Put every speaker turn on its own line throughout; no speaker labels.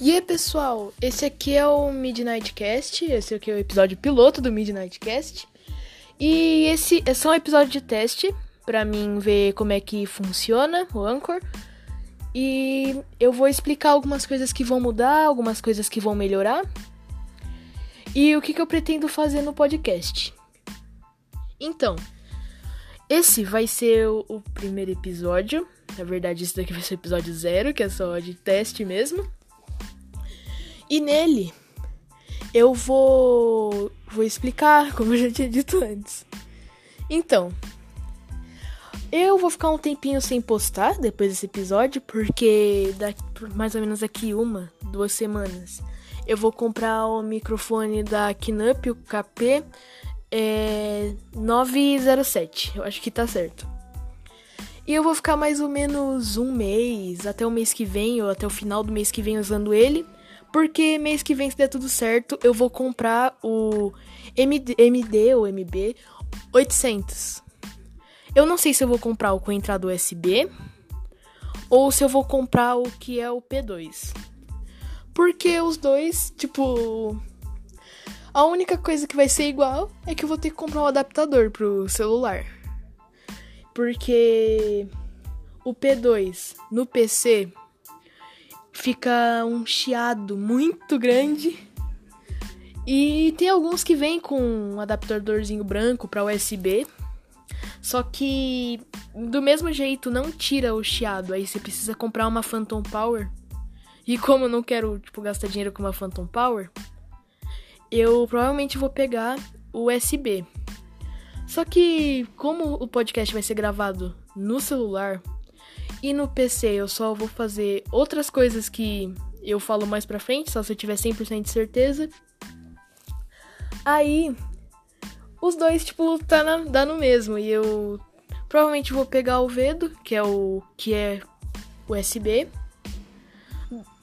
E aí, pessoal, esse aqui é o Midnight Cast, esse aqui é o episódio piloto do Midnight Cast. E esse é só um episódio de teste para mim ver como é que funciona o Anchor. E eu vou explicar algumas coisas que vão mudar, algumas coisas que vão melhorar. E o que, que eu pretendo fazer no podcast. Então, esse vai ser o, o primeiro episódio. Na verdade, esse daqui vai ser o episódio zero, que é só de teste mesmo. E nele eu vou vou explicar, como eu já tinha dito antes. Então, eu vou ficar um tempinho sem postar depois desse episódio, porque daqui, mais ou menos aqui uma, duas semanas, eu vou comprar o microfone da Kinup, o KP é, 907. Eu acho que tá certo. E eu vou ficar mais ou menos um mês, até o mês que vem, ou até o final do mês que vem usando ele. Porque mês que vem, se der tudo certo, eu vou comprar o MD, MD ou MB 800. Eu não sei se eu vou comprar o com entrada USB ou se eu vou comprar o que é o P2. Porque os dois, tipo. A única coisa que vai ser igual é que eu vou ter que comprar um adaptador pro celular. Porque o P2 no PC fica um chiado muito grande. E tem alguns que vêm com um adaptadorzinho branco para USB. Só que do mesmo jeito não tira o chiado, aí você precisa comprar uma Phantom Power. E como eu não quero, tipo, gastar dinheiro com uma Phantom Power, eu provavelmente vou pegar o USB. Só que como o podcast vai ser gravado no celular, e no PC eu só vou fazer outras coisas que eu falo mais pra frente, só se eu tiver 100% de certeza. Aí, os dois, tipo, tá na, dá no mesmo. E eu provavelmente vou pegar o Vedo, que é o que é USB.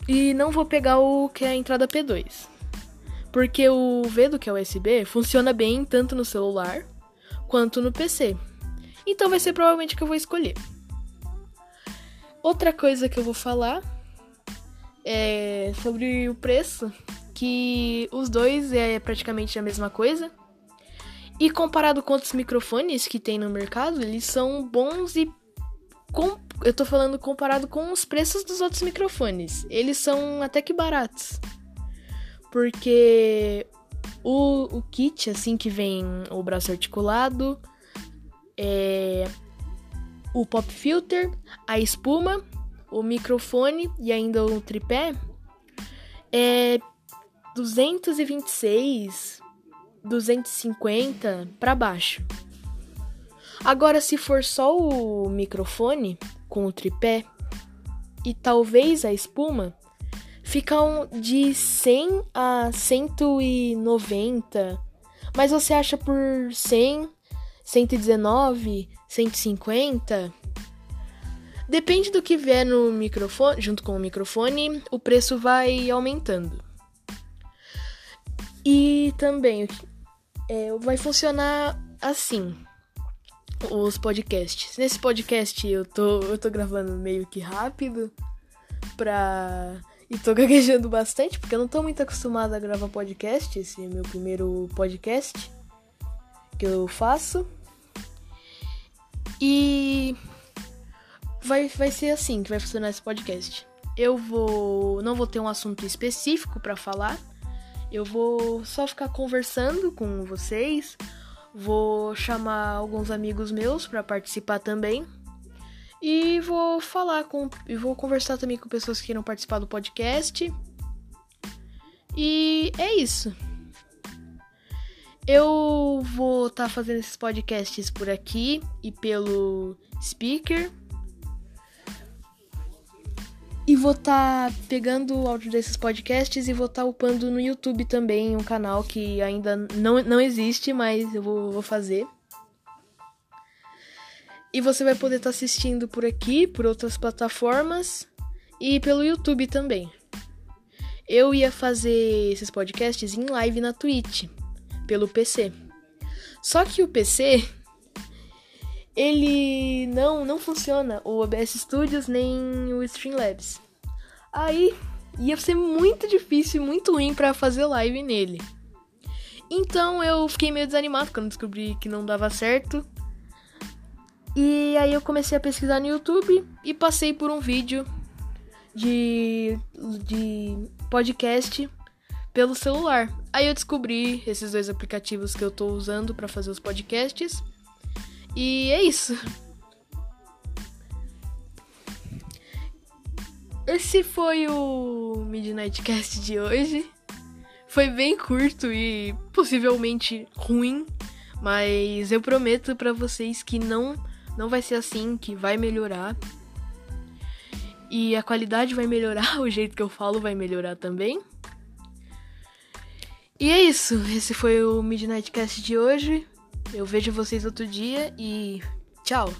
E não vou pegar o que é a entrada P2. Porque o Vedo, que é USB, funciona bem tanto no celular quanto no PC. Então vai ser provavelmente o que eu vou escolher. Outra coisa que eu vou falar é sobre o preço, que os dois é praticamente a mesma coisa. E comparado com outros microfones que tem no mercado, eles são bons e com, eu tô falando comparado com os preços dos outros microfones. Eles são até que baratos. Porque o, o kit, assim que vem o braço articulado, é, o pop filter, a espuma, o microfone e ainda o tripé é 226, 250 para baixo. Agora, se for só o microfone com o tripé e talvez a espuma, ficam de 100 a 190. Mas você acha por 100 119, 150. Depende do que vier no microfone, junto com o microfone, o preço vai aumentando. E também é, vai funcionar assim os podcasts. Nesse podcast eu tô, eu tô gravando meio que rápido pra. E tô gaguejando bastante, porque eu não tô muito acostumada a gravar podcast. Esse é meu primeiro podcast que eu faço. E vai, vai ser assim que vai funcionar esse podcast. Eu vou. Não vou ter um assunto específico para falar. Eu vou só ficar conversando com vocês. Vou chamar alguns amigos meus para participar também. E vou falar com. E vou conversar também com pessoas que queiram participar do podcast. E é isso. Eu vou estar tá fazendo esses podcasts por aqui e pelo Speaker. E vou estar tá pegando o áudio desses podcasts e vou estar tá upando no YouTube também, um canal que ainda não, não existe, mas eu vou, vou fazer. E você vai poder estar tá assistindo por aqui, por outras plataformas e pelo YouTube também. Eu ia fazer esses podcasts em live na Twitch pelo PC. Só que o PC ele não não funciona o OBS Studios nem o Streamlabs. Aí ia ser muito difícil e muito ruim para fazer live nele. Então eu fiquei meio desanimado quando descobri que não dava certo. E aí eu comecei a pesquisar no YouTube e passei por um vídeo de, de podcast pelo celular. Aí eu descobri esses dois aplicativos que eu tô usando para fazer os podcasts. E é isso. Esse foi o Midnight Cast de hoje. Foi bem curto e possivelmente ruim, mas eu prometo para vocês que não não vai ser assim, que vai melhorar. E a qualidade vai melhorar, o jeito que eu falo vai melhorar também. E é isso, esse foi o Midnight Cast de hoje. Eu vejo vocês outro dia e tchau!